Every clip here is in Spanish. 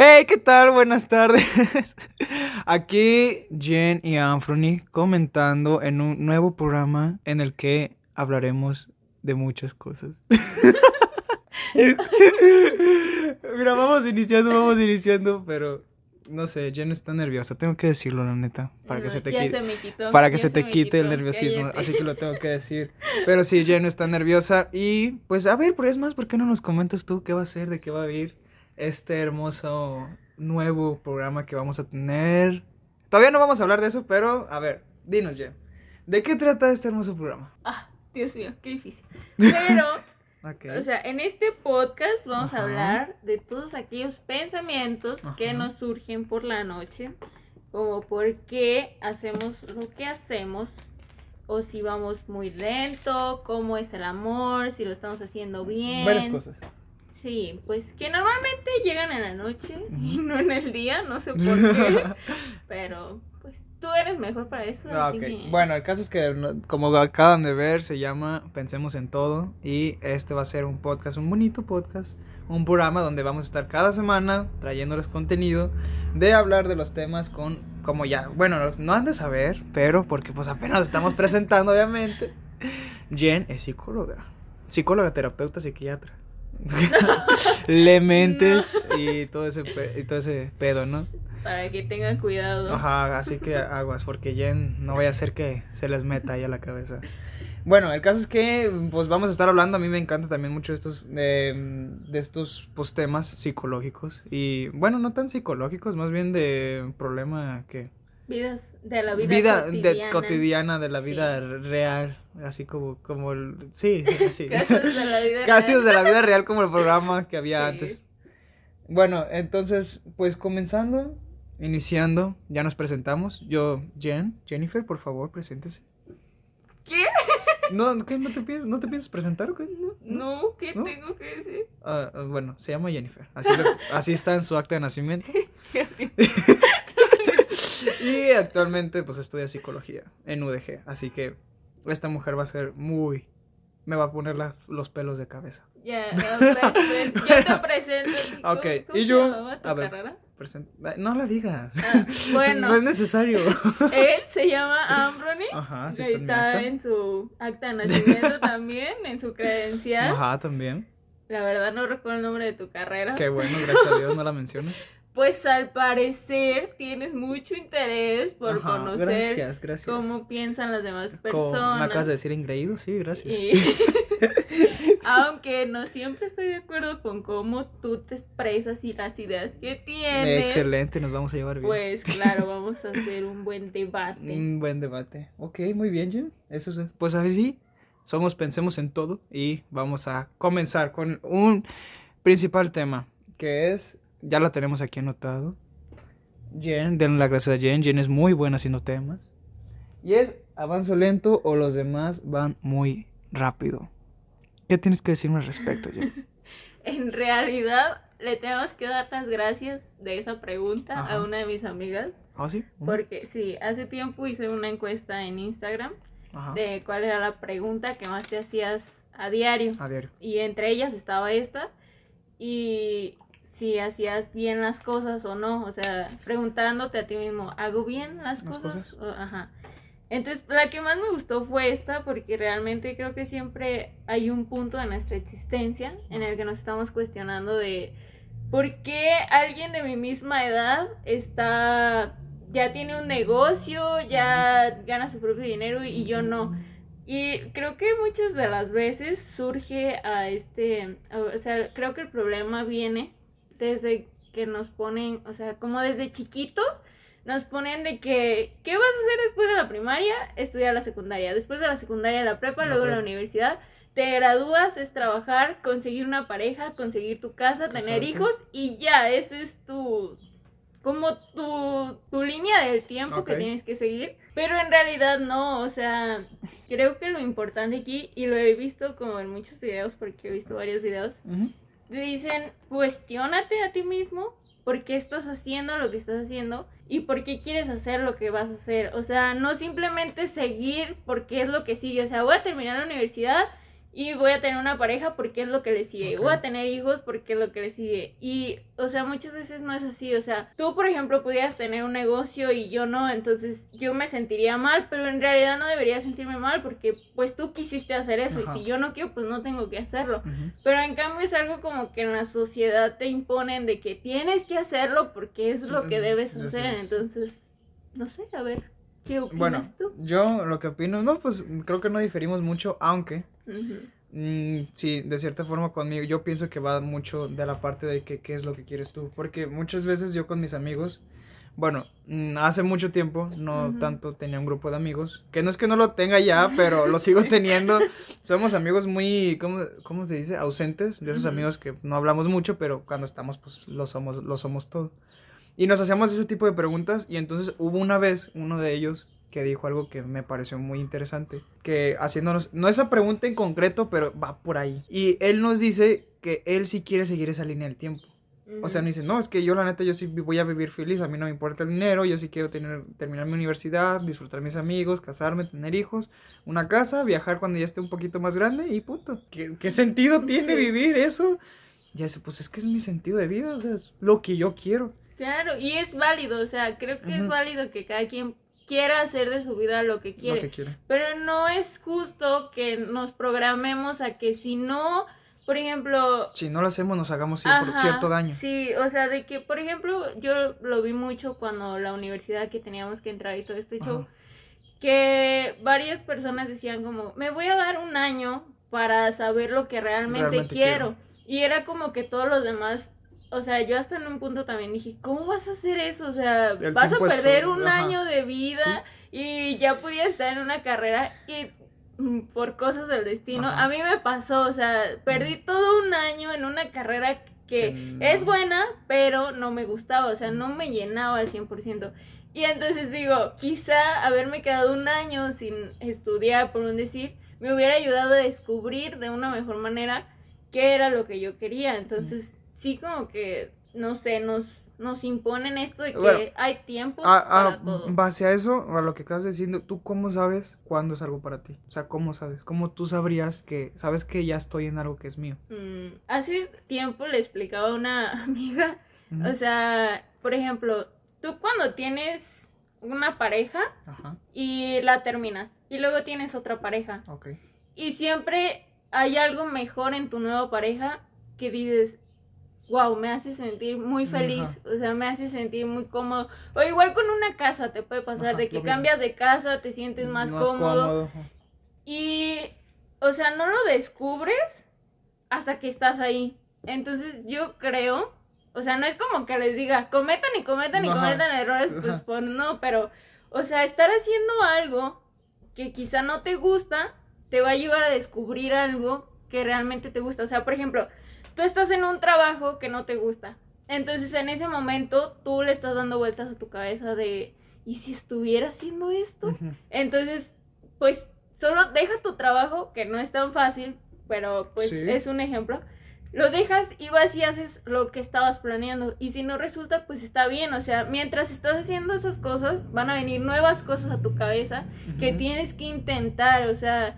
Hey, ¿qué tal? Buenas tardes. Aquí Jen y Anthony comentando en un nuevo programa en el que hablaremos de muchas cosas. Mira, vamos iniciando, vamos iniciando, pero no sé, Jen está nerviosa, tengo que decirlo la neta, para que se te quite para que se te quite el nerviosismo, así que lo tengo que decir. Pero sí, Jen está nerviosa y pues a ver, pero es más, ¿por qué no nos comentas tú qué va a ser, de qué va a ir este hermoso nuevo programa que vamos a tener? Todavía no vamos a hablar de eso, pero a ver, dinos, Jen. ¿De qué trata este hermoso programa? Ah, Dios mío, qué difícil. Pero O sea, en este podcast vamos a hablar de todos aquellos pensamientos que nos surgen por la noche, como por qué hacemos lo que hacemos, o si vamos muy lento, cómo es el amor, si lo estamos haciendo bien. Varias cosas. Sí, pues que normalmente llegan en la noche, no en el día, no sé por qué, pero Tú eres mejor para eso. Ah, bueno, el caso es que, como acaban de ver, se llama Pensemos en Todo. Y este va a ser un podcast, un bonito podcast. Un programa donde vamos a estar cada semana trayéndoles contenido de hablar de los temas con, como ya, bueno, no han de saber, pero porque pues apenas estamos presentando, obviamente. Jen es psicóloga. Psicóloga, terapeuta, psiquiatra. Le mentes y todo ese y todo ese pedo, ¿no? Para que tengan cuidado. Ajá, así que aguas, porque Jen no vaya a ser que se les meta ahí a la cabeza. Bueno, el caso es que pues vamos a estar hablando, a mí me encanta también mucho estos de, de estos pues, temas psicológicos y bueno, no tan psicológicos, más bien de problema que vidas de la vida, cotidiana. De, cotidiana de la vida real, así como como el, sí, sí, casos de la vida casos de la vida real como el programa que había antes. Bueno, entonces pues comenzando Iniciando, ya nos presentamos. Yo, Jen, Jennifer, por favor, preséntese. ¿Qué? No, ¿qué? ¿No te piensas, ¿no te piensas presentar o qué? No, ¿qué tengo que decir? Ah, bueno, se llama Jennifer. Así, así está en su acta de nacimiento. Y actualmente, pues, estudia psicología en UDG. Así que esta mujer va a ser muy... Me va a poner los pelos de cabeza. Ya, pues, ya te presento. Ok, y yo... a ver, carrera? No la digas. Ah, bueno. no es necesario. Él se llama Ambrony. Ajá, sí está, en, su acta de nacimiento también, en su credencial. Ajá, también. La verdad no recuerdo el nombre de tu carrera. Qué bueno, gracias a Dios no la mencionas. Pues al parecer tienes mucho interés por conocer cómo piensan las demás personas. me acabas de decir engreído, sí, gracias. Aunque no siempre estoy de acuerdo con cómo tú te expresas y las ideas que tienes. Excelente, nos vamos a llevar bien. Pues claro, vamos a hacer un buen debate. Un buen debate. Ok, muy bien, Jim. Eso es. Pues así sí, somos Pensemos en Todo y vamos a comenzar con un principal tema que es, ya lo tenemos aquí anotado. Jen, denle las gracias a Jen. Jen es muy buena haciendo temas. Y es avanzo lento o los demás van muy rápido. ¿Qué tienes que decirme al respecto, en realidad, le tenemos que dar las gracias de esa pregunta a una de mis amigas. ¿Ah, sí? Porque sí, hace tiempo hice una encuesta en Instagram de cuál era la pregunta que más te hacías a diario. A diario. Y entre ellas estaba esta. Y si hacías bien las cosas o no. O sea, preguntándote a ti mismo, ¿hago bien las, cosas? ajá. Entonces, la que más me gustó fue esta porque realmente creo que siempre hay un punto de nuestra existencia en el que nos estamos cuestionando de por qué alguien de mi misma edad está ya tiene un negocio, ya gana su propio dinero y yo no. Y creo que muchas de las veces surge a este, o sea, creo que el problema viene desde que nos ponen, o sea, como desde chiquitos nos ponen de que, ¿qué vas a hacer después de la primaria? Estudiar la secundaria. Después de la secundaria, la prepa, luego la universidad. Te gradúas, es trabajar, conseguir una pareja, conseguir tu casa, tener hijos y ya, ese es tu, como tu, tu línea del tiempo que tienes que seguir. Pero en realidad no, o sea, creo que lo importante aquí, y lo he visto como en muchos videos, porque he visto varios videos, dicen, cuestiónate a ti mismo por qué estás haciendo lo que estás haciendo y por qué quieres hacer lo que vas a hacer. O sea, no simplemente seguir porque es lo que sigue. O sea, voy a terminar la universidad y voy a tener una pareja porque es lo que le sigue, Ok. voy a tener hijos porque es lo que le sigue. Y, o sea, muchas veces no es así, o sea, tú, por ejemplo, pudieras tener un negocio y yo no, entonces yo me sentiría mal, pero en realidad no debería sentirme mal porque pues tú quisiste hacer eso Ajá. y si yo no quiero, pues no tengo que hacerlo. Pero en cambio es algo como que en la sociedad te imponen de que tienes que hacerlo porque es lo que debes hacer. Entonces, no sé, a ver, ¿qué opinas Bueno, tú? yo lo que opino, no, pues creo que no diferimos mucho, aunque Mm, sí, de cierta forma conmigo, yo pienso que va mucho de la parte de que qué es lo que quieres tú, porque muchas veces yo con mis amigos, bueno, mm, hace mucho tiempo no tanto tenía un grupo de amigos, que no es que no lo tenga ya, pero lo sigo teniendo, somos amigos muy, ¿cómo, cómo se dice? Ausentes, de esos amigos que no hablamos mucho, pero cuando estamos pues lo somos, lo somos todo. Y nos hacíamos ese tipo de preguntas y entonces hubo una vez uno de ellos que dijo algo que me pareció muy interesante, que haciéndonos, no esa pregunta en concreto, pero va por ahí. Y él nos dice que él sí quiere seguir esa línea del tiempo. O sea, no dice, no, es que yo la neta, yo sí voy a vivir feliz, a mí no me importa el dinero, yo sí quiero tener, terminar mi universidad, disfrutar mis amigos, casarme, tener hijos, una casa, viajar cuando ya esté un poquito más grande y punto. ¿Qué, qué sentido tiene Sí. vivir eso? Ya dice, pues es que es mi sentido de vida, o sea, es lo que yo quiero. Claro, y es válido, o sea, creo que es válido que cada quien quiera hacer de su vida lo que quiere. Lo que quiere. Pero no es justo que nos programemos a que si no, por ejemplo, Si no lo hacemos, nos hagamos cierto, Ajá, cierto daño. Sí, o sea, de que, por ejemplo, yo lo vi mucho cuando la universidad que teníamos que entrar y todo este show, Ajá. que varias personas decían como, me voy a dar un año para saber lo que realmente, Realmente quiero. Y era como que todos los demás, o sea, yo hasta en un punto también dije, ¿cómo vas a hacer eso? O sea, El vas a es perder un ajá. año de vida y ya podías estar en una carrera y mm, por cosas del destino, Ajá. a mí me pasó, o sea, perdí todo un año en una carrera que Que no. es buena, pero no me gustaba, o sea, no me llenaba al 100%. Y entonces digo, quizá haberme quedado un año sin estudiar, por un decir, me hubiera ayudado a descubrir de una mejor manera qué era lo que yo quería. Entonces, sí como que, no sé, nos, nos imponen esto de que Bueno, hay tiempos Ah, para ah, todo. base a eso, a lo que acabas diciendo, ¿tú cómo sabes cuándo es algo para ti? O sea, ¿cómo sabes? ¿Cómo tú sabrías que, sabes que ya estoy en algo que es mío? Mm, hace tiempo le explicaba a una amiga, o sea, por ejemplo, tú cuando tienes una pareja Ajá, y la terminas y luego tienes otra pareja ok. y siempre hay algo mejor en tu nueva pareja que dices, wow, me hace sentir muy feliz, Ajá. o sea, me hace sentir muy cómodo. O igual con una casa te puede pasar, Ajá, de que cambias de casa, te sientes más, cómodo. ajá. Y, o sea, no lo descubres hasta que estás ahí. Entonces yo creo, o sea, no es como que les diga, cometan y cometan y Ajá, cometan errores, pues por no, pero, o sea, estar haciendo algo que quizá no te gusta, te va a llevar a descubrir algo que realmente te gusta. O sea, por ejemplo, tú estás en un trabajo que no te gusta. Entonces en ese momento tú le estás dando vueltas a tu cabeza de, ¿y si estuviera haciendo esto? Entonces, pues solo deja tu trabajo, que no es tan fácil, pero pues Sí. es un ejemplo. Lo dejas y vas y haces lo que estabas planeando. Y si no resulta, pues está bien. O sea, mientras estás haciendo esas cosas, van a venir nuevas cosas a tu cabeza que tienes que intentar. O sea,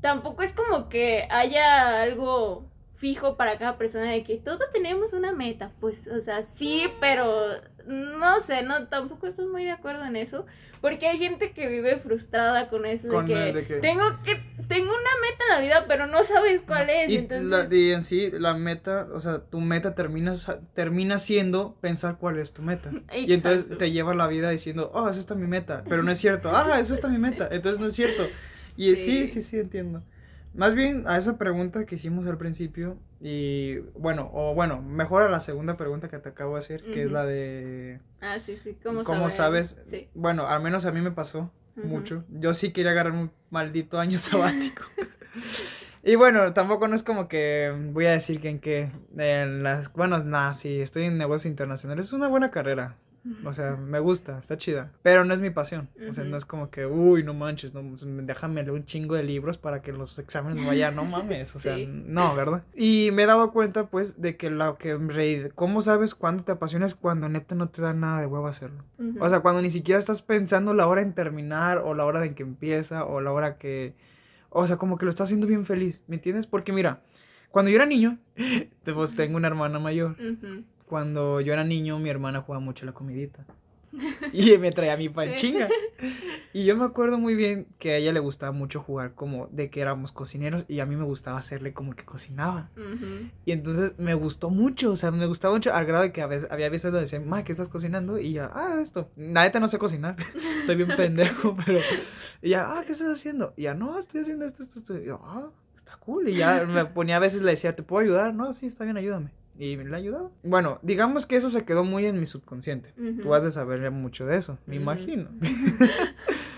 tampoco es como que haya algo fijo para cada persona de que todos tenemos una meta. Pues, o sea, sí, pero no sé, no, tampoco estoy muy de acuerdo en eso. Porque hay gente que vive frustrada con eso Con de, que de que- tengo que, tengo una meta en la vida, pero no sabes cuál es. Y, entonces, la- y en sí, la meta, o sea, tu meta termina, termina siendo pensar cuál es tu meta. Y entonces Exacto. te lleva la vida diciendo, oh, esa está mi meta. Pero no es cierto, ah, esa está mi meta. Entonces no es cierto. Y sí, Sí. sí, sí, entiendo. Más bien a esa pregunta que hicimos al principio, y bueno, o bueno, mejor a la segunda pregunta que te acabo de hacer, que es la de Ah, sí, sí, ¿cómo, cómo sabes. Sí. Bueno, al menos a mí me pasó mucho. Yo sí quería agarrar un maldito año sabático. y bueno, tampoco no es como que voy a decir que en qué. En las, bueno, nada, sí, estoy en negocios internacionales. Es una buena carrera. O sea, me gusta, está chida. Pero no es mi pasión. O sea, no es como que, uy, no manches, no, pues, déjame leer un chingo de libros para que los exámenes me vayan. No mames, o sea, Sí. no, ¿verdad? Y me he dado cuenta, pues, de que lo que realidad- ¿Cómo sabes cuándo te apasionas cuando neta no te da nada de huevo hacerlo? O sea, cuando ni siquiera estás pensando la hora en terminar, o la hora en que empieza, o la hora que. O sea, como que lo está haciendo bien feliz, ¿me entiendes? Porque mira, cuando yo era niño, pues tengo una hermana mayor. Cuando yo era niño, mi hermana jugaba mucho la comidita. y me traía mi panchinga. Y yo me acuerdo muy bien que a ella le gustaba mucho jugar como de que éramos cocineros y a mí me gustaba hacerle como que cocinaba. Y entonces me gustó mucho, o sea, me gustaba mucho al grado de que a veces, había veces donde decían, ma, ¿qué estás cocinando? Y ya, ah, esto. Nada, no sé cocinar, estoy bien pendejo, pero. Y ya, ah, ¿qué estás haciendo? Y ya, no, estoy haciendo esto, esto, esto. Y yo, ah, está cool. Y ya me ponía a veces, le decía, ¿te puedo ayudar? No, sí, está bien, ayúdame y me la ayudado. Bueno, digamos que eso se quedó muy en mi subconsciente. Tú has de saber mucho de eso, me imagino.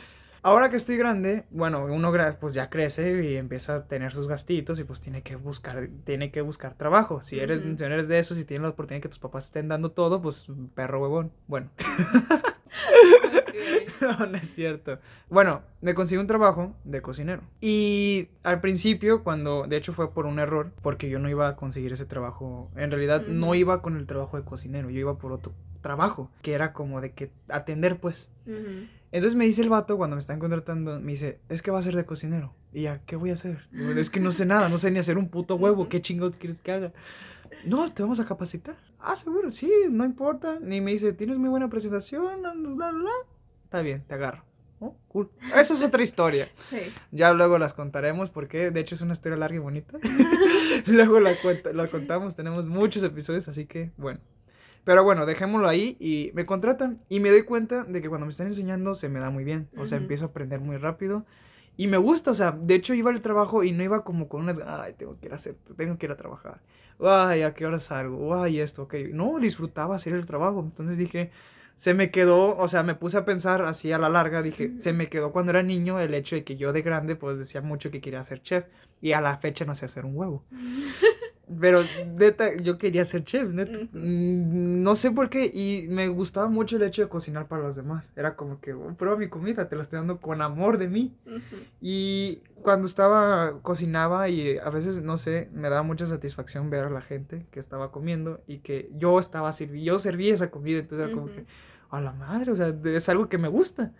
Ahora que estoy grande, bueno, uno pues ya crece y empieza a tener sus gastitos y pues tiene que buscar, tiene que buscar trabajo. Si eres, si eres de eso, si tienes la oportunidad que tus papás estén dando todo, pues perro huevón. Bueno. no, no es cierto. Bueno, me conseguí un trabajo de cocinero. Y al principio, cuando, de hecho fue por un error, porque yo no iba a conseguir ese trabajo. En realidad no iba con el trabajo de cocinero, yo iba por otro trabajo, que era como de que atender pues. Entonces me dice el vato cuando me están contratando, me dice, es que va a ser de cocinero. Y ya, ¿qué voy a hacer? Es que no sé nada, no sé ni hacer un puto huevo, ¿qué chingados quieres que haga? No, te vamos a capacitar. Ah, seguro, sí, no importa. Ni me dice, tienes muy buena presentación, bla, bla, bla está bien, te agarro. Oh, cool. Esa es otra historia. Sí. Ya luego las contaremos porque de hecho es una historia larga y bonita. luego la, la contamos, tenemos muchos episodios, así que bueno. Pero bueno, dejémoslo ahí y me contratan y me doy cuenta de que cuando me están enseñando se me da muy bien. O sea, empiezo a aprender muy rápido y me gusta, o sea, de hecho iba al trabajo y no iba como con una, ay, tengo que ir a hacer, tengo que ir a trabajar. Ay, ¿a qué hora salgo? Ay, esto, ok. No, disfrutaba hacer el trabajo. Entonces dije, se me quedó, o sea, me puse a pensar así a la larga, dije, se me quedó cuando era niño el hecho de que yo de grande pues decía mucho que quería ser chef y a la fecha no sé hacer un huevo. Pero neta, yo quería ser chef, neta. Mm, no sé por qué. Y me gustaba mucho el hecho de cocinar para los demás. Era como que, oh, prueba mi comida, te la estoy dando con amor de mí. Y cuando estaba, cocinaba y a veces, no sé, me daba mucha satisfacción ver a la gente que estaba comiendo y que yo estaba sirviendo, yo servía esa comida. Entonces era como que, a la madre, o sea, es algo que me gusta.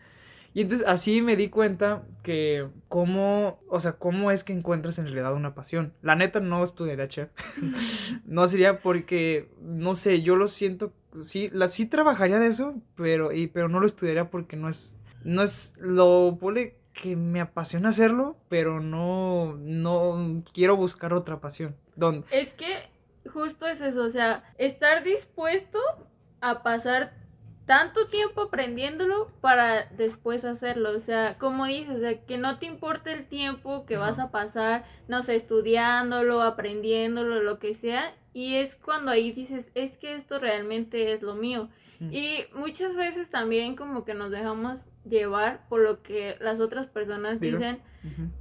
Y entonces así me di cuenta que cómo, o sea, cómo es que encuentras en realidad una pasión. La neta no estudiaría chef. no sería porque, no sé, yo lo siento, sí, la, sí trabajaría de eso, pero, y, pero no lo estudiaría porque no es, no es lo pone que me apasiona hacerlo, pero no, no quiero buscar otra pasión. ¿Dónde? Es que justo es eso, o sea, estar dispuesto a pasar tanto tiempo aprendiéndolo para después hacerlo. O sea, como dices, o sea, que no te importe el tiempo que vas a pasar, no sé, estudiándolo, aprendiéndolo, lo que sea. Y es cuando ahí dices, es que esto realmente es lo mío. Y muchas veces también como que nos dejamos llevar por lo que las otras personas dicen.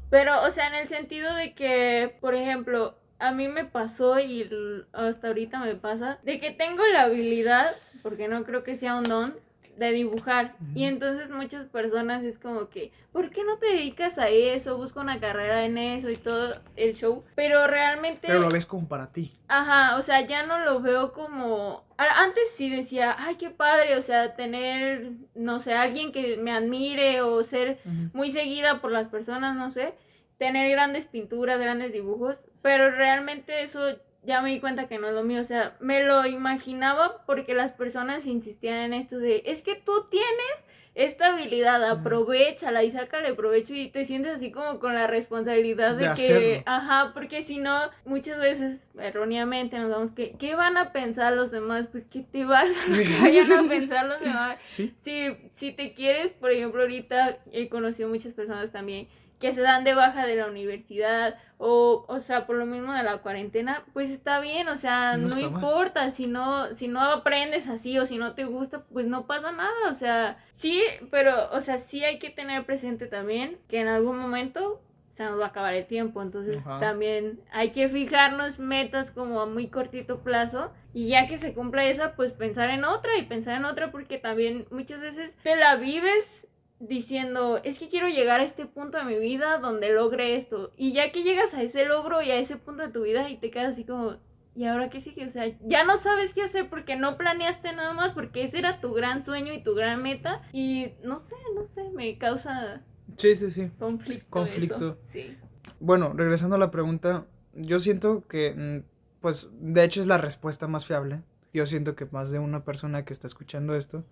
Pero, o sea, en el sentido de que, por ejemplo, a mí me pasó y hasta ahorita me pasa de que tengo la habilidad, porque no creo que sea un don, de dibujar. Y entonces muchas personas es como que, ¿por qué no te dedicas a eso? Busca una carrera en eso y todo el show. Pero realmente... Pero lo ves como para ti. Ajá, o sea, ya no lo veo como... Antes sí decía, ay, qué padre, o sea, tener, no sé, alguien que me admire o ser muy seguida por las personas, no sé tener grandes pinturas, grandes dibujos, pero realmente eso ya me di cuenta que no es lo mío, o sea, me lo imaginaba porque las personas insistían en esto de, es que tú tienes esta habilidad, aprovechala y sácale provecho y te sientes así como con la responsabilidad de, que, ajá, porque si no, muchas veces erróneamente nos damos que, ¿qué van a pensar los demás? Pues que te van a pensar los demás. Si, si te quieres, por ejemplo, ahorita he conocido muchas personas también que se dan de baja de la universidad o, o sea, por lo mismo de la cuarentena, pues está bien, o sea, no, importa, si no, si no aprendes así o si no te gusta, pues no pasa nada, o sea, sí, pero, o sea, sí hay que tener presente también que en algún momento se nos va a acabar el tiempo, entonces también hay que fijarnos metas como a muy cortito plazo y ya que se cumpla esa, pues pensar en otra y pensar en otra porque también muchas veces te la vives diciendo, es que quiero llegar a este punto de mi vida donde logre esto. Y ya que llegas a ese logro y a ese punto de tu vida y te quedas así como, ¿y ahora qué sigue? O sea, ya no sabes qué hacer porque no planeaste nada más, porque ese era tu gran sueño y tu gran meta. Y no sé, no sé, me causa Sí, sí, sí. Conflicto. Conflicto. Sí. Bueno, regresando a la pregunta, yo siento que, mm, pues, de hecho es la respuesta más fiable. Yo siento que más de una persona que está escuchando esto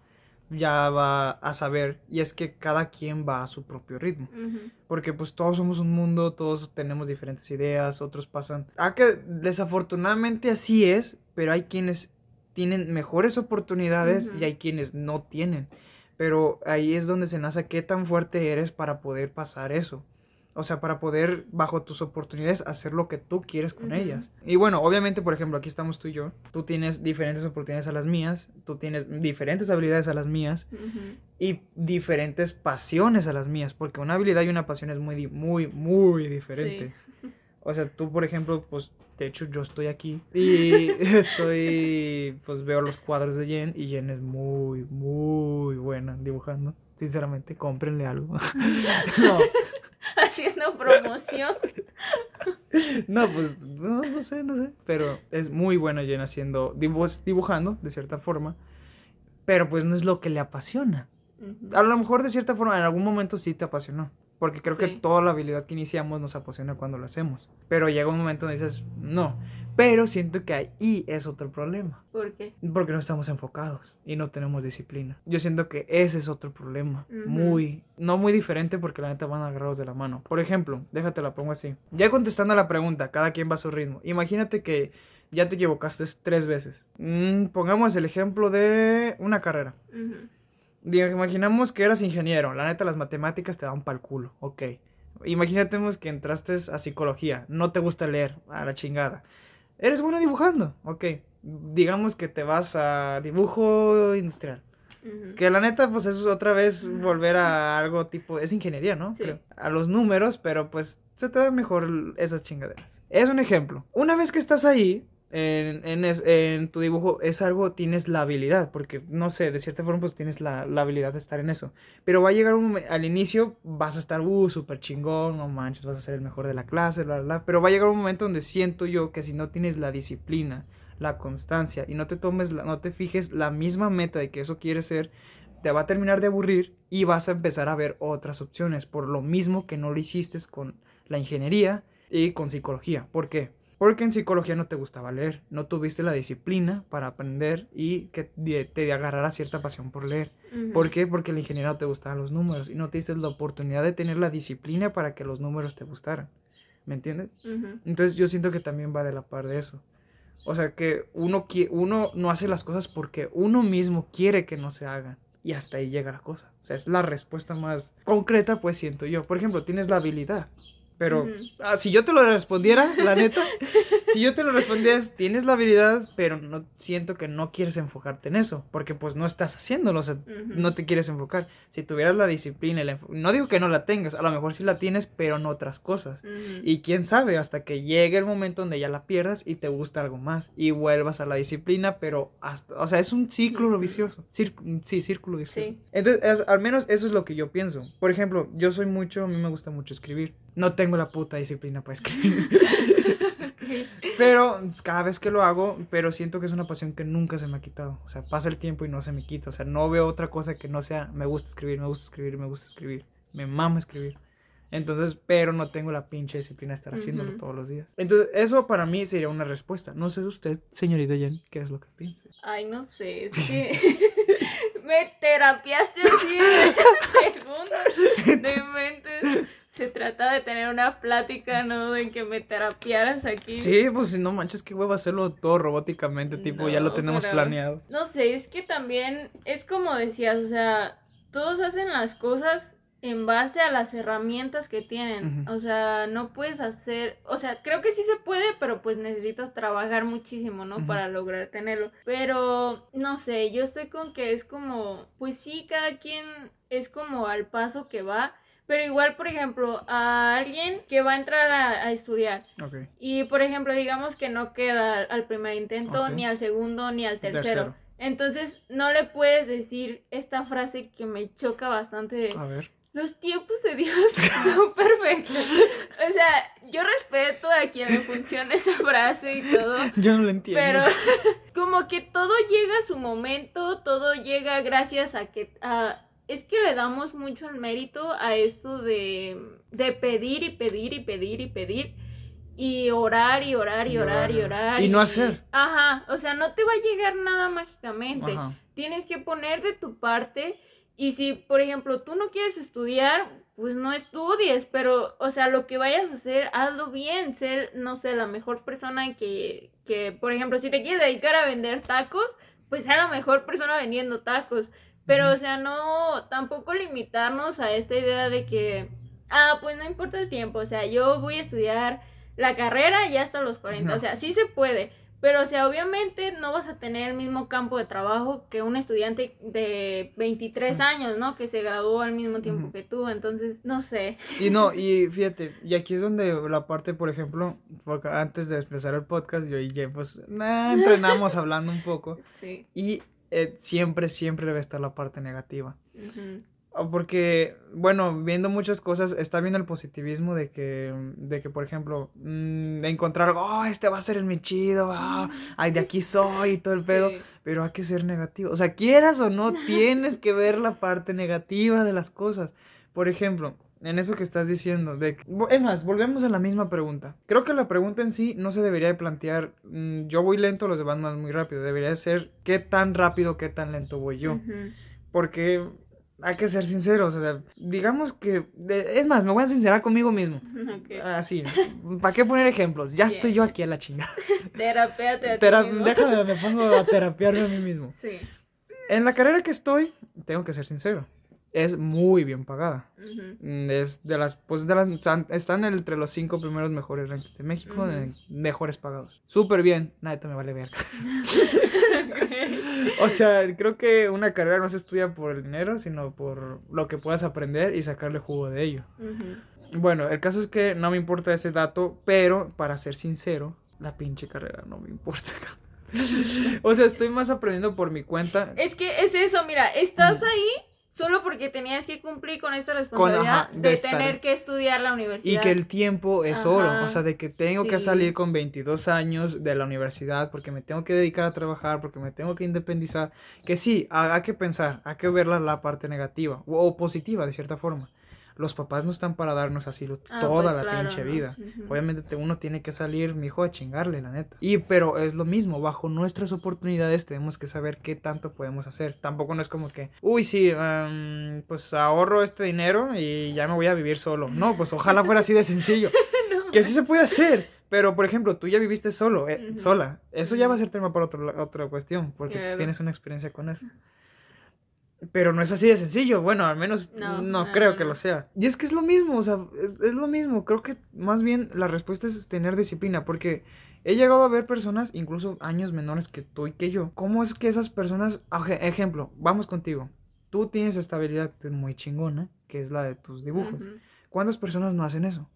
ya va a saber y es que cada quien va a su propio ritmo. Porque pues todos somos un mundo, todos tenemos diferentes ideas, otros pasan... Ah, que desafortunadamente así es, pero hay quienes tienen mejores oportunidades y hay quienes no tienen. Pero ahí es donde se nace qué tan fuerte eres para poder pasar eso. O sea, para poder, bajo tus oportunidades, hacer lo que tú quieres con ellas. Y bueno, obviamente, por ejemplo, aquí estamos tú y yo. Tú tienes diferentes oportunidades a las mías. Tú tienes diferentes habilidades a las mías. Y diferentes pasiones a las mías. Porque una habilidad y una pasión es muy, muy, muy diferente. O sea, tú, por ejemplo, pues, de hecho, yo estoy aquí. Y estoy, pues, veo los cuadros de Jen. Y Jen es muy, muy buena dibujando. Sinceramente, cómprenle algo. no. haciendo promoción. no, pues no, sé, no sé. Pero es muy buena Jen haciendo, dibujando, de cierta forma. Pero pues no es lo que le apasiona. A lo mejor de cierta forma en algún momento sí te apasionó. Porque creo que toda la habilidad que iniciamos nos apasiona cuando lo hacemos. Pero llega un momento donde dices, no. Pero siento que ahí es otro problema. ¿Por qué? Porque no estamos enfocados y no tenemos disciplina. Yo siento que ese es otro problema. Muy, no muy diferente porque la neta van agarrados de la mano. Por ejemplo, déjate la pongo así. Ya contestando a la pregunta, cada quien va a su ritmo. Imagínate que ya te equivocaste tres veces. Mm, pongamos el ejemplo de una carrera. imaginamos que eras ingeniero. La neta, las matemáticas te dan pa'l culo. Ok. Imagínate que entraste a psicología. No te gusta leer. A la chingada. Eres bueno dibujando. Ok. Digamos que te vas a dibujo industrial. Que la neta, pues eso es otra vez volver a algo tipo, es ingeniería, ¿no? A los números, pero pues se te dan mejor esas chingaderas. Es un ejemplo. Una vez que estás ahí, en, en, tu dibujo es algo, tienes la habilidad, porque no sé, de cierta forma pues tienes la, habilidad de estar en eso. Pero va a llegar un al inicio vas a estar, uh, súper chingón, no manches, vas a ser el mejor de la clase, bla, bla. Pero va a llegar un momento donde siento yo que si no tienes la disciplina, la constancia y no te tomes, no te fijes la misma meta de que eso quieres ser, te va a terminar de aburrir y vas a empezar a ver otras opciones, por lo mismo que no lo hiciste con la ingeniería y con psicología. ¿Por qué? Porque en psicología no te gustaba leer, no tuviste la disciplina para aprender y que te agarrara cierta pasión por leer. ¿Por qué? Porque la ingeniería no te gustaban los números y no te diste la oportunidad de tener la disciplina para que los números te gustaran. ¿Me entiendes? Entonces yo siento que también va de la par de eso. O sea que uno, uno no hace las cosas porque uno mismo quiere que no se hagan. Y hasta ahí llega la cosa. O sea, es la respuesta más concreta, pues siento yo. Por ejemplo, tienes la habilidad. Pero ah, si yo te lo respondiera, la neta, si yo te lo respondiera, tienes la habilidad, pero no siento que no quieres enfocarte en eso, porque pues no estás haciéndolo, o sea, no te quieres enfocar. Si tuvieras la disciplina, no digo que no la tengas, a lo mejor sí la tienes, pero no otras cosas. Y quién sabe, hasta que llegue el momento donde ya la pierdas y te gusta algo más y vuelvas a la disciplina, pero hasta, o sea, es un ciclo vicioso. sí, círculo vicioso. Entonces, al menos eso es lo que yo pienso. Por ejemplo, yo soy mucho, a mí me gusta mucho escribir. No tengo la puta disciplina para escribir. Pero cada vez que lo hago, pero siento que es una pasión que nunca se me ha quitado. O sea, pasa el tiempo y no se me quita. O sea, no veo otra cosa que no sea, me gusta escribir, me gusta escribir, me gusta escribir. Me mama escribir. Entonces, pero no tengo la pinche disciplina de estar haciéndolo todos los días. Entonces, eso para mí sería una respuesta. No sé usted, señorita Jen, qué es lo que piensa. Ay, no sé, es que me terapiaste así en segundos de mente se trata de tener una plática, ¿no? De que me terapiaras aquí. Sí, pues si no manches, qué huevo hacerlo todo robóticamente, tipo, ya lo tenemos planeado. No sé, es que también es como decías, o sea, todos hacen las cosas en base a las herramientas que tienen. O sea, no puedes hacer, o sea, creo que sí se puede, pero pues necesitas trabajar muchísimo, ¿no? Para lograr tenerlo. Pero, no sé, yo sé con que es como, pues sí, cada quien es como al paso que va. Pero igual, por ejemplo, a alguien que va a entrar a, estudiar. Y, por ejemplo, digamos que no queda al primer intento, ni al segundo, ni al tercero. Entonces, no le puedes decir esta frase que me choca bastante. a ver. Los tiempos de Dios son perfectos. O sea, yo respeto a quien le funcione esa frase y todo. Yo no lo entiendo. Pero como que todo llega a su momento, todo llega gracias a que a es que le damos mucho el mérito a esto de, de pedir y pedir y pedir y pedir y orar y orar y, orar, y orar. Y, no hacer. Ajá, o sea, no te va a llegar nada mágicamente. Tienes que poner de tu parte y si, por ejemplo, tú no quieres estudiar, pues no estudies, pero, o sea, lo que vayas a hacer, hazlo bien, ser, no sé, la mejor persona que, que, por ejemplo, si te quieres dedicar a vender tacos, pues sea la mejor persona vendiendo tacos. Pero, o sea, no, tampoco limitarnos a esta idea de que, ah, pues no importa el tiempo, o sea, yo voy a estudiar la carrera ya hasta los 40. O sea, sí se puede. Pero, o sea, obviamente no vas a tener el mismo campo de trabajo que un estudiante de 23 años, ¿no? Que se graduó al mismo tiempo que tú. Entonces, no sé. Y no, y fíjate, y aquí es donde la parte, por ejemplo, porque antes de empezar el podcast, yo y Jay, pues, entrenamos hablando un poco. Sí. Y eh, siempre, siempre debe estar la parte negativa. Porque, bueno, viendo muchas cosas, está viendo el positivismo de que, de que por ejemplo, mm, encontrar, oh, este va a ser el mi chido, ah, ay, de aquí soy y todo el pedo, pero hay que ser negativo. O sea, quieras o no, tienes que ver la parte negativa de las cosas. Por ejemplo, en eso que estás diciendo, de, es más, volvemos a la misma pregunta. Creo que la pregunta en sí no se debería de plantear, mm, yo voy lento, los demás van muy rápido, debería ser, ¿qué tan rápido, qué tan lento voy yo? Porque hay que ser sinceros, o sea, digamos que, es más, me voy a sincerar conmigo mismo. Así, ¿para qué poner ejemplos? Ya estoy yo aquí a la chingada. Terapéate a ti mismo. Déjame, me pongo a terapiarme a mí mismo. Sí. En la carrera que estoy, tengo que ser sincero, es muy bien pagada. Mm, es de las, pues de las, están entre los cinco primeros mejores rentes de México, mejores pagados. Súper bien, te me vale ver. o sea, creo que una carrera no se estudia por el dinero, sino por lo que puedas aprender y sacarle jugo de ello. Bueno, el caso es que no me importa ese dato, pero para ser sincero, la pinche carrera no me importa. o sea, estoy más aprendiendo por mi cuenta. Es que es eso, mira, estás ahí solo porque tenías que cumplir con esta responsabilidad de, tener que estudiar la universidad. Y que el tiempo es oro, o sea, de que tengo que salir con 22 años de la universidad porque me tengo que dedicar a trabajar, porque me tengo que independizar, que sí, hay, que pensar, hay que ver la, parte negativa o positiva de cierta forma los papás no están para darnos asilo ah, toda pues la pinche vida. Obviamente uno tiene que salir, mi hijo, a chingarle, la neta. Y pero es lo mismo, bajo nuestras oportunidades tenemos que saber qué tanto podemos hacer. Tampoco no es como que, uy, sí, pues ahorro este dinero y ya me voy a vivir solo. No, pues ojalá fuera así de sencillo. que sí se puede hacer. Pero, por ejemplo, tú ya viviste solo, eh, sola. Eso ya va a ser tema para otro, otra cuestión, porque tienes una experiencia con eso. Pero no es así de sencillo, bueno, al menos no, creo que lo sea. Y es que es lo mismo, o sea, es, lo mismo. Creo que más bien la respuesta es tener disciplina, porque he llegado a ver personas, incluso años menores que tú y que yo. ¿Cómo es que esas personas, ejemplo, vamos contigo, tú tienes estabilidad muy chingona, que es la de tus dibujos. ¿Cuántas personas no hacen eso?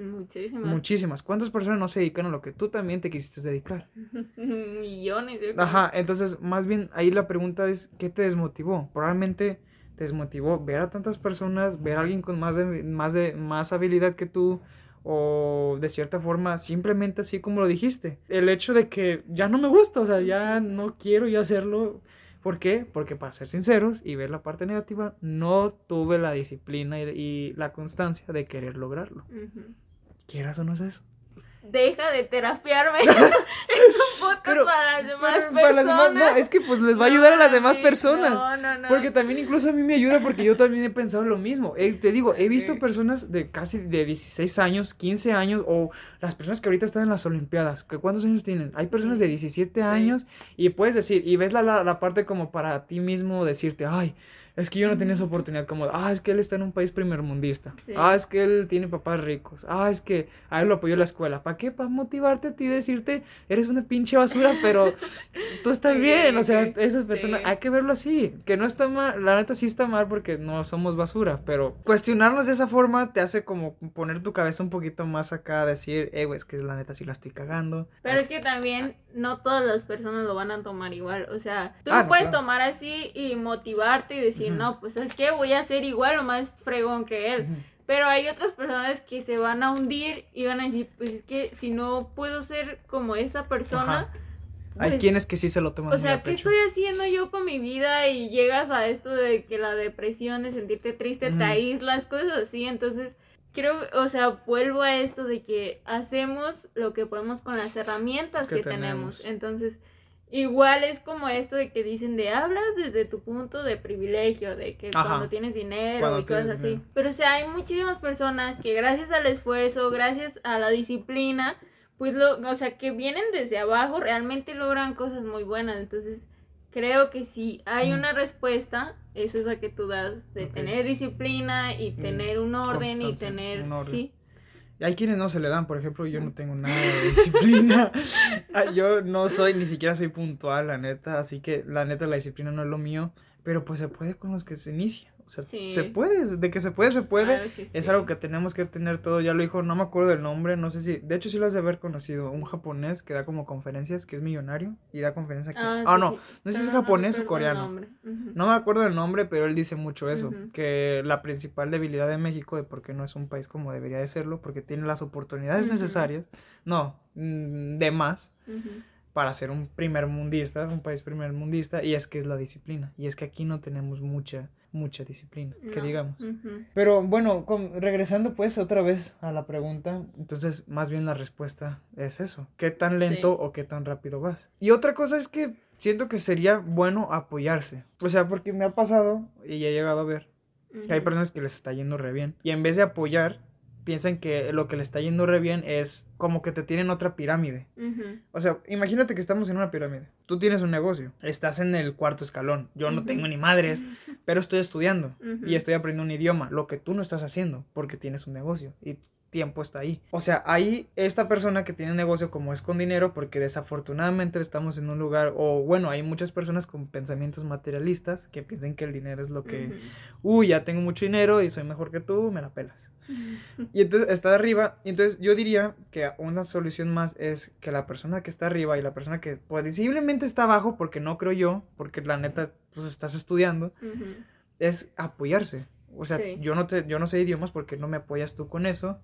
Muchísimas. Muchísimas. ¿Cuántas personas no se dedican a lo que tú también te quisiste dedicar? Millones. Ajá, entonces más bien ahí la pregunta es, ¿qué te desmotivó? Probablemente te desmotivó ver a tantas personas, ver a alguien con más, de, más, de, más habilidad que tú o de cierta forma simplemente así como lo dijiste. El hecho de que ya no me gusta, o sea, ya no quiero yo hacerlo. ¿Por qué? Porque para ser sinceros y ver la parte negativa, no tuve la disciplina y, la constancia de querer lograrlo quieras o no es eso. Deja de terapiarme. es un podcast para las demás personas. no, es que pues les va a ayudar a las demás personas. No, no, no. Porque también incluso a mí me ayuda porque yo también he pensado lo mismo. Eh, te digo, he visto personas de casi de 16 años, 15 años o las personas que ahorita están en las Olimpiadas. Que ¿Cuántos años tienen? Hay personas de 17 años y puedes decir, y ves la, la, la parte como para ti mismo decirte, ay, es que yo no tenía esa oportunidad como, ah, es que él está en un país primermundista, ah, es que él tiene papás ricos, ah, es que a él lo apoyó la escuela, ¿para qué? Para motivarte a ti, decirte, eres una pinche basura, pero tú estás bien, o sea, esas personas, hay que verlo así, que no está mal, la neta sí está mal porque no somos basura, pero cuestionarnos de esa forma te hace como poner tu cabeza un poquito más acá, decir, eh, güey, es que la neta sí la estoy cagando. Pero es que también no todas las personas lo van a tomar igual, o sea, tú ah, lo puedes tomar así y motivarte y decir, no, pues es que voy a ser igual o más fregón que él. Pero hay otras personas que se van a hundir y van a decir, pues es que si no puedo ser como esa persona, Hay Pues, quienes que sí se lo toman O muy sea, a ¿qué pecho. estoy haciendo yo con mi vida? Y llegas a esto de que la depresión, de sentirte triste, Ujú. te aíslas, cosas así. Entonces, creo, o sea, vuelvo a esto de que hacemos lo que podemos con las herramientas Que que, tenemos. tenemos. Entonces, igual es como esto de que dicen de hablas desde tu punto de privilegio, de que Ajá. cuando tienes dinero Cuando y cosas así. dinero. Pero, o sea, hay muchísimas personas que gracias al esfuerzo, gracias a la disciplina, pues, lo, o sea, que vienen desde abajo, realmente logran cosas muy buenas. Entonces, creo que si hay Mm. una respuesta, es esa que tú das, de tener disciplina y Mm. tener un orden y tener, orden. sí. Hay quienes no se le dan, por ejemplo, yo no tengo nada de disciplina. Ah, yo no soy, ni siquiera soy puntual, la neta. Así que la neta, la disciplina no es lo mío. Pero pues se puede con los que se inicia. O sea, Sí. se puede, de que se puede, se puede. Claro Es sí. algo que tenemos que tener todo, ya lo dijo, no me acuerdo del nombre, no sé si, de hecho sí lo has de haber conocido, un japonés que da como conferencias, que es millonario, y da conferencias aquí. Ah, sí, no, no sé si es japonés o coreano. No me acuerdo del nombre, pero él dice mucho eso, que la principal debilidad de México, de por qué no es un país como debería de serlo, porque tiene las oportunidades necesarias, no, mm, de más, para ser un primer mundista, un país primer mundista, y es que es la disciplina, y es que aquí no tenemos mucha, mucha disciplina, que digamos. Pero bueno, con- regresando pues otra vez a la pregunta, entonces más bien la respuesta es eso, ¿qué tan lento Sí. o qué tan rápido vas? Y otra cosa es que siento que sería bueno apoyarse, o sea, porque me ha pasado y he llegado a ver que hay personas que les está yendo re bien y en vez de apoyar, piensan que lo que le está yendo re bien es como que te tienen otra pirámide. O sea, imagínate que estamos en una pirámide. Tú tienes un negocio, estás en el cuarto escalón. Yo no tengo ni madres, pero estoy estudiando y estoy aprendiendo un idioma, lo que tú no estás haciendo porque tienes un negocio y tiempo está ahí. O sea, ahí esta persona que tiene un negocio como es con dinero porque desafortunadamente estamos en un lugar o bueno, hay muchas personas con pensamientos materialistas que piensan que el dinero es lo que, Ujú. uy, ya tengo mucho dinero y soy mejor que tú, me la pelas. Y entonces está arriba. Y entonces yo diría que una solución más es que la persona que está arriba y la persona que pues visiblemente está abajo, porque no creo yo, porque la neta, pues estás estudiando, es apoyarse. O sea, Sí. yo, no te, yo no sé idiomas porque no me apoyas tú con eso.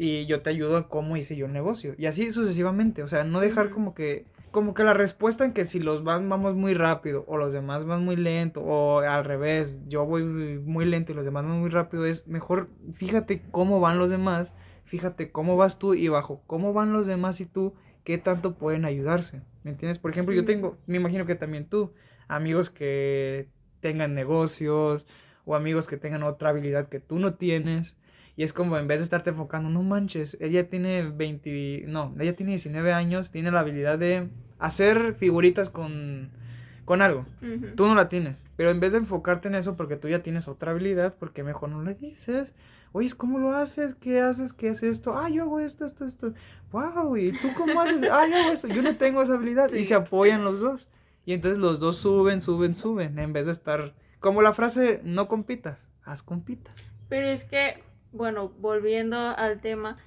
Y yo te ayudo a cómo hice yo el negocio. Y así sucesivamente. O sea, no dejar como que. Como que la respuesta en que si los van vamos muy rápido o los demás van muy lento o al revés, yo voy muy lento y los demás van muy rápido, es mejor fíjate cómo van los demás, fíjate cómo vas tú y bajo cómo van los demás y tú, qué tanto pueden ayudarse. ¿Me entiendes? Por ejemplo, yo tengo, me imagino que también tú, amigos que tengan negocios o amigos que tengan otra habilidad que tú no tienes. Y es como en vez de estarte enfocando, no manches, ella tiene 20, no, ella tiene 19 años, tiene la habilidad de hacer figuritas con, con algo. Tú no la tienes, pero en vez de enfocarte en eso porque tú ya tienes otra habilidad, porque mejor no le dices, oye, ¿cómo lo haces? ¿Qué haces? ¿Qué haces esto? Ah, yo hago esto, esto, esto. Wow, ¿y tú cómo haces? Ah, yo hago esto. Yo no tengo esa habilidad. Y se apoyan los dos. Y entonces los dos suben, suben, suben, en vez de estar como la frase, no compitas, haz compitas. Pero es que, bueno, volviendo al tema,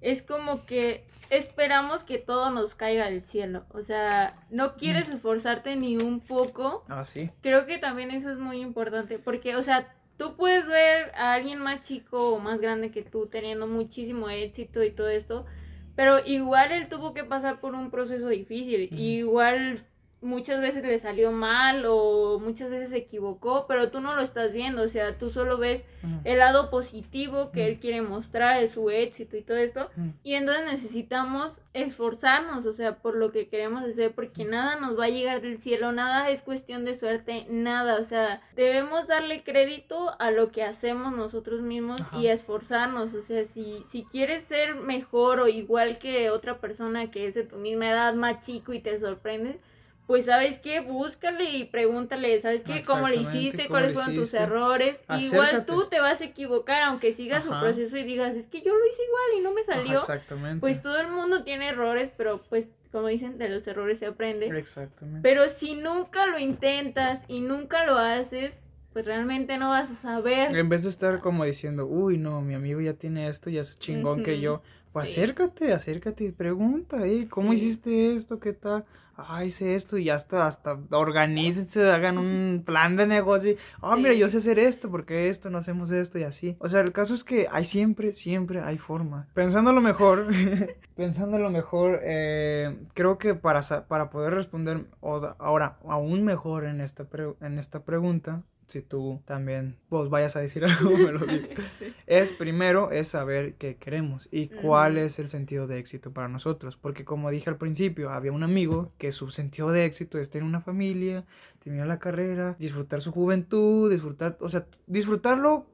es como que esperamos que todo nos caiga del cielo. O sea, no quieres esforzarte ni un poco. Ah, sí. Creo que también eso es muy importante. Porque, o sea, tú puedes ver a alguien más chico o más grande que tú teniendo muchísimo éxito y todo esto. Pero igual él tuvo que pasar por un proceso difícil. Ujú. Igual muchas veces le salió mal o muchas veces se equivocó, pero tú no lo estás viendo. O sea, tú solo ves el lado positivo que él quiere mostrar, de su éxito y todo esto. Y entonces necesitamos esforzarnos, o sea, por lo que queremos hacer, porque nada nos va a llegar del cielo, nada es cuestión de suerte, nada, o sea, debemos darle crédito a lo que hacemos nosotros mismos y esforzarnos, o sea, si, si quieres ser mejor o igual que otra persona que es de tu misma edad, más chico y te sorprendes, pues sabes qué, búscale y pregúntale, ¿sabes qué? ¿Cómo le hiciste? ¿cómo ¿Cuáles le fueron tus errores? Igual tú te vas a equivocar, aunque sigas su proceso y digas, es que yo lo hice igual y no me Ajá, salió. exactamente. Pues todo el mundo tiene errores, pero pues como dicen, de los errores se aprende. Exactamente. Pero si nunca lo intentas y nunca lo haces, pues realmente no vas a saber. En vez de estar como diciendo, uy, no, mi amigo ya tiene esto, ya es chingón que yo. Pues acércate, acércate y pregunta, ¿eh? ¿Cómo hiciste esto? ¿Qué tal? ah, hice esto y hasta, hasta organícense, hagan un plan de negocio. Ah, mira, yo sé hacer esto, porque esto, no hacemos esto y así. O sea, el caso es que hay siempre, siempre hay forma. Pensando lo mejor, pensando lo mejor, eh, creo que para, para poder responder ahora aún mejor en esta, en esta pregunta, si tú también vos vayas a decir algo, me lo Es primero es saber qué queremos y cuál es el sentido de éxito para nosotros. Porque como dije al principio, había un amigo que su sentido de éxito es tener una familia, terminar la carrera, disfrutar su juventud, disfrutar, o sea, disfrutarlo,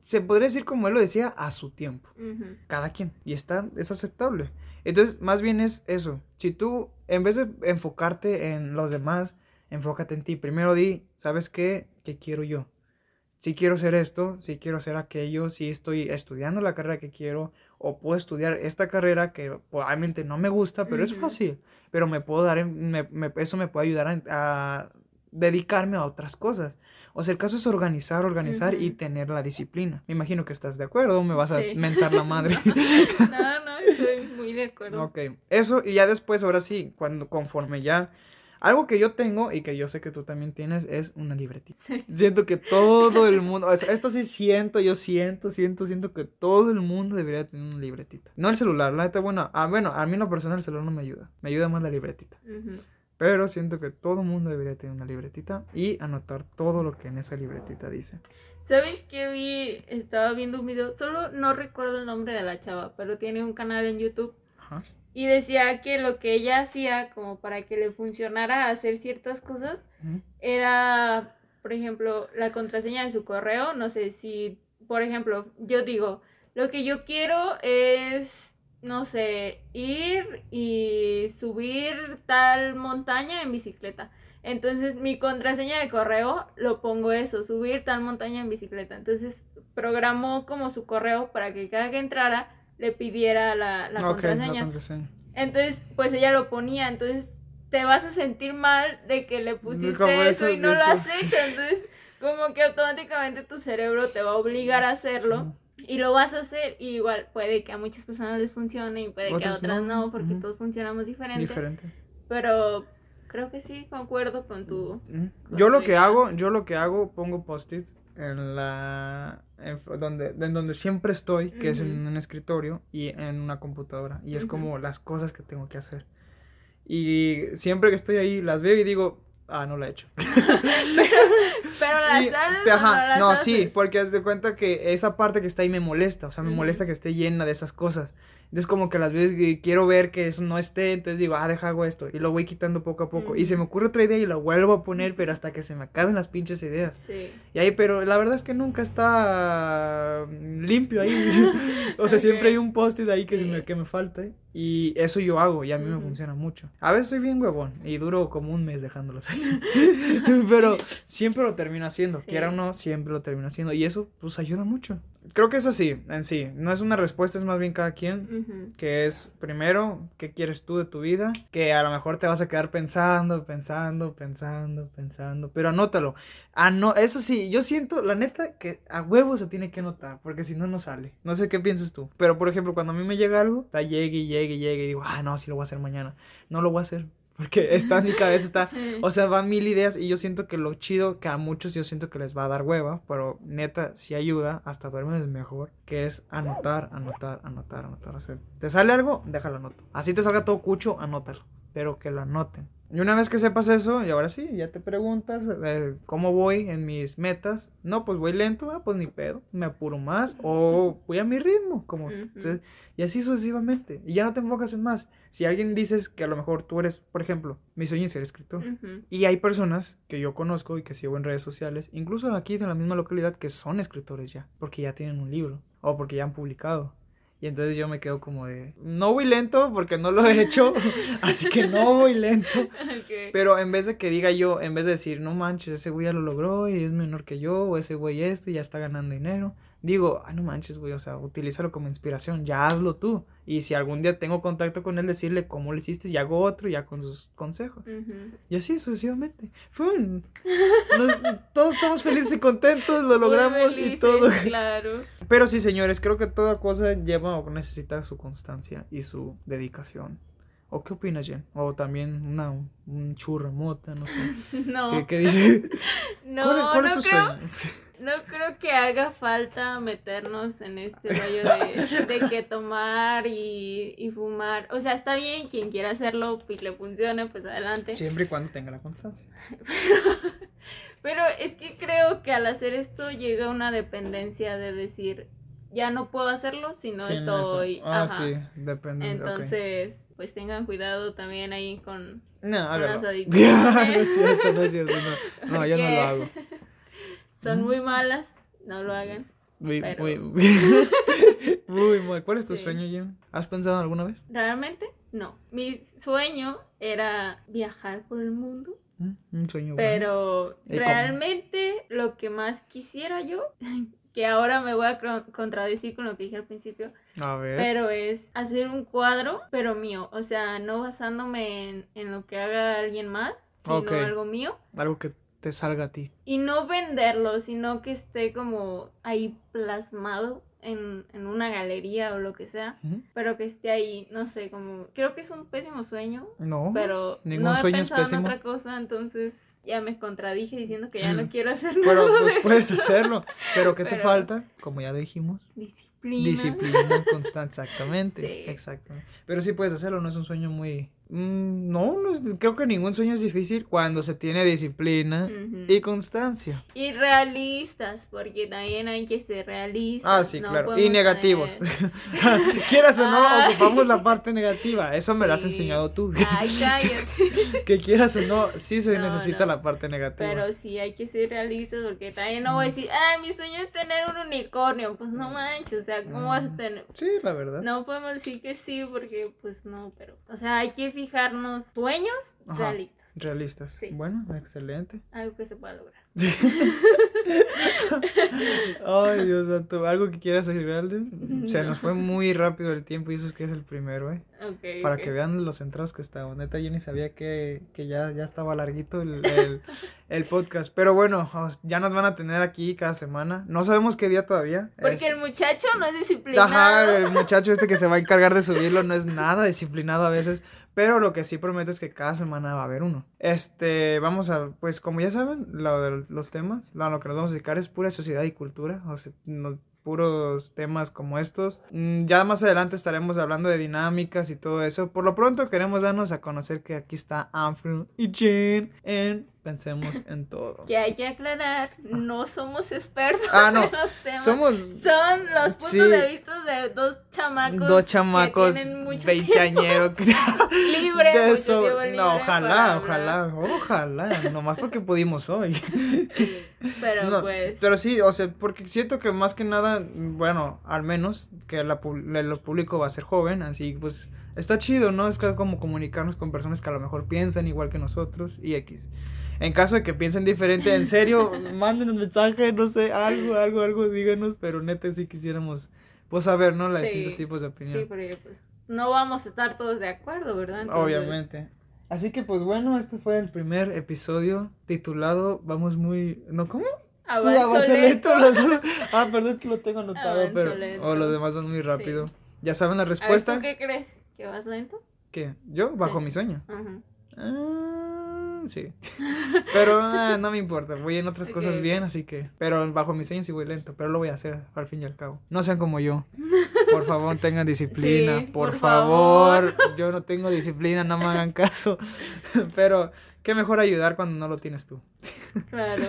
se podría decir como él lo decía, a su tiempo. Cada quien. Y está, es aceptable. Entonces, más bien es eso. Si tú, en vez de enfocarte en los demás, enfócate en ti. Primero di, ¿sabes qué? ¿Qué quiero yo? Si quiero hacer esto, si quiero hacer aquello, si estoy estudiando la carrera que quiero, o puedo estudiar esta carrera que probablemente no me gusta, pero es fácil. Pero me puedo dar, eso me puede ayudar a, dedicarme a otras cosas. O sea, el caso es organizar, organizar y tener la disciplina. Me imagino que estás de acuerdo, me vas a mentar la madre. no, no, estoy muy de acuerdo. Ok, eso y ya después, ahora sí, cuando conforme ya algo que yo tengo y que yo sé que tú también tienes es una libretita. Siento que todo el mundo, esto sí siento, yo siento, siento, siento que todo el mundo debería tener una libretita. No el celular, la neta, bueno, ah, bueno, a mí en lo personal el celular no me ayuda, me ayuda más la libretita. Pero siento que todo el mundo debería tener una libretita y anotar todo lo que en esa libretita dice. ¿Sabes qué vi? Estaba viendo un video, solo no recuerdo el nombre de la chava, pero tiene un canal en YouTube. Ajá. Y decía que lo que ella hacía como para que le funcionara hacer ciertas cosas era, por ejemplo, la contraseña de su correo. No sé si, por ejemplo, yo digo, lo que yo quiero es, no sé, ir y subir tal montaña en bicicleta. Entonces mi contraseña de correo lo pongo eso, subir tal montaña en bicicleta. Entonces programó como su correo para que cada que entrara le pidiera la, la, contraseña. Entonces, pues ella lo ponía, entonces te vas a sentir mal de que le pusiste eso, y no lo has hecho, entonces como que automáticamente tu cerebro te va a obligar a hacerlo. Y lo vas a hacer, y igual puede que a muchas personas les funcione y puede que a otras no, porque todos funcionamos diferente. Diferente. Pero creo que sí, concuerdo con tu... yo lo que hago, yo lo que hago, pongo post-its en la en donde, en donde siempre estoy, que es en un escritorio y en una computadora. Y es como las cosas que tengo que hacer. Y siempre que estoy ahí las veo y digo, ah, no la he hecho. pero, las haces. no, sí, porque haz de cuenta que esa parte que está ahí me molesta. O sea, me molesta que esté llena de esas cosas. Entonces como que las veces quiero ver que eso no esté, entonces digo, ah, deja hago esto. Y lo voy quitando poco a poco. Y se me ocurre otra idea y la vuelvo a poner, pero hasta que se me acaben las pinches ideas. Sí. Y ahí, pero la verdad es que nunca está limpio ahí. o sea, siempre hay un post-it ahí que, se me, que me falta. Y eso yo hago y a mí me funciona mucho. A veces soy bien huevón y duro como un mes dejándolos ahí. pero siempre lo termino haciendo. Quiera o no, siempre lo termino haciendo. Y eso pues ayuda mucho creo que es así, en sí. No es una respuesta, es más bien cada quien. Que es, primero, ¿qué quieres tú de tu vida? Que a lo mejor te vas a quedar pensando, pensando, pensando, pensando. Pero anótalo. Ah, no, eso sí, yo siento, la neta, que a huevo se tiene que anotar. Porque si no, no sale. No sé qué piensas tú. Pero, por ejemplo, cuando a mí me llega algo, está llegue y llegue y llegue. Y digo, ah, no, sí lo voy a hacer mañana. No lo voy a hacer porque está en mi cabeza, está, o sea, van mil ideas y yo siento que lo chido, que a muchos yo siento que les va a dar hueva, pero neta, si ayuda, hasta duermes mejor, que es anotar, anotar, anotar, anotar, o sea, ¿te sale algo? Déjalo anotar. Así te salga todo cucho, anótalo, pero que lo anoten. Y una vez que sepas eso, y ahora sí, ya te preguntas eh, cómo voy en mis metas. No, pues voy lento, ah, pues ni pedo, me apuro más o voy a mi ritmo, como y así sucesivamente. Y ya no te enfocas en más. Si alguien dices que a lo mejor tú eres, por ejemplo, mi sueño es ser escritor. Y hay personas que yo conozco y que sigo en redes sociales, incluso aquí en la misma localidad, que son escritores ya, porque ya tienen un libro o porque ya han publicado. Y entonces yo me quedo como de, no voy lento porque no lo he hecho, así que no voy lento. Pero en vez de que diga yo, en vez de decir, no manches, ese güey ya lo logró y es menor que yo, o ese güey esto y ya está ganando dinero, digo, ay, no manches, güey, o sea, utilízalo como inspiración, ya hazlo tú. Y si algún día tengo contacto con él, decirle cómo lo hiciste y hago otro ya con sus consejos. Y así sucesivamente. Todos estamos felices y contentos, lo logramos y todo. Claro. Pero sí, señores, creo que toda cosa lleva o necesita su constancia y su dedicación. ¿O qué opinas, Jen? O también una, un churro mota, no sé. No. ¿Qué, qué dice? No, ¿Cuál es, cuál es no tu creo, sueño? no creo que haga falta meternos en este rollo de, de que tomar y, y fumar. O sea, está bien, quien quiera hacerlo y le funcione, pues adelante. Siempre y cuando tenga la constancia. Pero es que creo que al hacer esto llega una dependencia de decir, ya no puedo hacerlo si no no, estoy. Ah, Ajá. sí, depende. Entonces, pues tengan cuidado también ahí con... No, hágalo. las no adicciones. es cierto, no es cierto. No, no yo no lo hago. Son muy malas, no lo hagan. Muy, Pero- muy, muy. ¿Cuál es tu Sí. sueño, Jen? ¿Has pensado alguna vez? Realmente, no. Mi sueño era viajar por el mundo, Mm, Un sueño bueno. pero realmente lo que más quisiera yo, que ahora me voy a contradecir con lo que dije al principio, A ver. pero es hacer un cuadro, pero mío. O sea, no basándome en, en lo que haga alguien más, sino algo mío. Algo que te salga a ti. Y no venderlo, sino que esté como ahí plasmado en, en una galería o lo que sea. Pero que esté ahí, no sé, como... Creo que es un pésimo sueño, No. pero Ningún no he sueño pensado en otra cosa, entonces ya me contradije diciendo que ya no quiero hacer nada Pero pues de puedes hacerlo. Pero ¿qué te falta? Como ya dijimos. disciplina. Disciplina constante, exactamente. Sí. Exactamente. Pero sí puedes hacerlo, no es un sueño muy. Mm, no, no es- creo que ningún sueño es difícil cuando se tiene disciplina y constancia. Y realistas, porque también hay que ser realistas. Ah, sí, no claro. Y negativos. Quieras o no, Ay. ocupamos la parte negativa. Eso me lo has enseñado tú. Ay, cállate. que quieras o no, sí se No, necesita no. la parte negativa. Pero sí hay que ser realistas porque también no voy a decir, ah, mi sueño es tener un unicornio. Pues no manches, o sea, ¿cómo vas a tener? Sí, la verdad. No podemos decir que sí porque pues no, pero... O sea, hay que fijarnos sueños Ajá. realistas. Realistas. Sí. Bueno, excelente. Algo que se pueda lograr. Ay, Dios santo. ¿Algo que quieras agregar, Alden? Se No. nos fue muy rápido el tiempo y eso es que es el primero, ¿eh? Ok. Para que vean los centrados que estamos. Neta, yo ni sabía que, que ya, ya estaba larguito el, el, el podcast. Pero bueno, ya nos van a tener aquí cada semana. No sabemos qué día todavía. Porque Es- el muchacho no es disciplinado. Ajá, el muchacho este que se va a encargar de subirlo no es nada disciplinado a veces, pero lo que sí prometo es que cada semana va a haber uno. Este, vamos a, pues como ya saben, lo de los temas, lo, que nos vamos a dedicar es pura sociedad y cultura, o sea, no- puros temas como estos. Mm, Ya más adelante estaremos hablando de dinámicas y todo eso. Por lo pronto queremos darnos a conocer que aquí está Afro y Jen en Pensemos en Todo. Que hay que aclarar, no somos expertos Ah, no. en los temas. Somos Son los puntos Sí. de vista de dos chamacos. dos chamacos que tienen mucho veinteañeros. tiempo libre. De eso, libre no, ojalá, ojalá, ojalá, nomás porque pudimos hoy. Pero No, pues. Pero sí, o sea, porque siento que más que nada, bueno, al menos que la, el público va a ser joven, así pues está chido, ¿no? Es que como comunicarnos con personas que a lo mejor piensan igual que nosotros y X. En caso de que piensen diferente, en serio, mándenos mensaje, no sé, algo, algo, algo, díganos, pero neta sí quisiéramos, pues saber, ¿no? Los Sí, distintos tipos de opinión. Sí, porque pues no vamos a estar todos de acuerdo, ¿verdad? Entonces, Obviamente. Así que pues bueno, este fue el primer episodio titulado Vamos muy... ¿No cómo? Avanzo Avanzo lento. lento, los- Ah, perdón, es que lo tengo anotado, Avanzo pero... lento. O los demás van muy rápido. Sí. Ya saben la A ver, respuesta. ¿tú qué crees? ¿Que vas lento? ¿Qué? ¿Yo? Bajo Sí. mi sueño. Ajá. Ah, sí. Pero ah, no me importa, voy en otras cosas bien, así que... Pero bajo mi sueño sí voy lento, pero lo voy a hacer al fin y al cabo. No sean como yo. Por favor, tengan disciplina. Sí, por, por favor. Yo no tengo disciplina, no me hagan caso. Pero qué mejor ayudar cuando no lo tienes tú. Claro.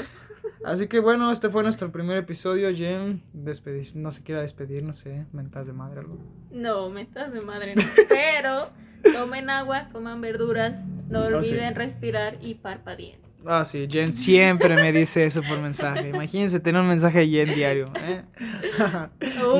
Así que bueno, este fue nuestro primer episodio. Jen, despedir, no se quiera despedir, no sé, mentas de madre algo. No, metas de madre no. Pero tomen agua, coman verduras, no Ah, sí. olviden respirar y parpadeen. Ah, sí, Jen siempre me dice eso por mensaje. Imagínense tener un mensaje de Jen diario. ¿eh?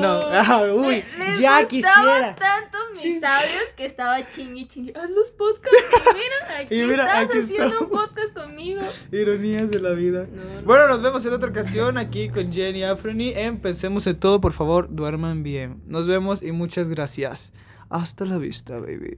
No, ah, uy, ya quisiera. tanto mis audios que estaba chingui chingui. Haz los podcasts. Y mira, aquí Y mira, estás aquí haciendo estamos. un podcast conmigo. Ironías de la vida. No, no. Bueno, nos vemos en otra ocasión aquí con Jenny Afroni en Pensemos en Todo. Por favor, duerman bien. Nos vemos y muchas gracias. Hasta la vista, baby.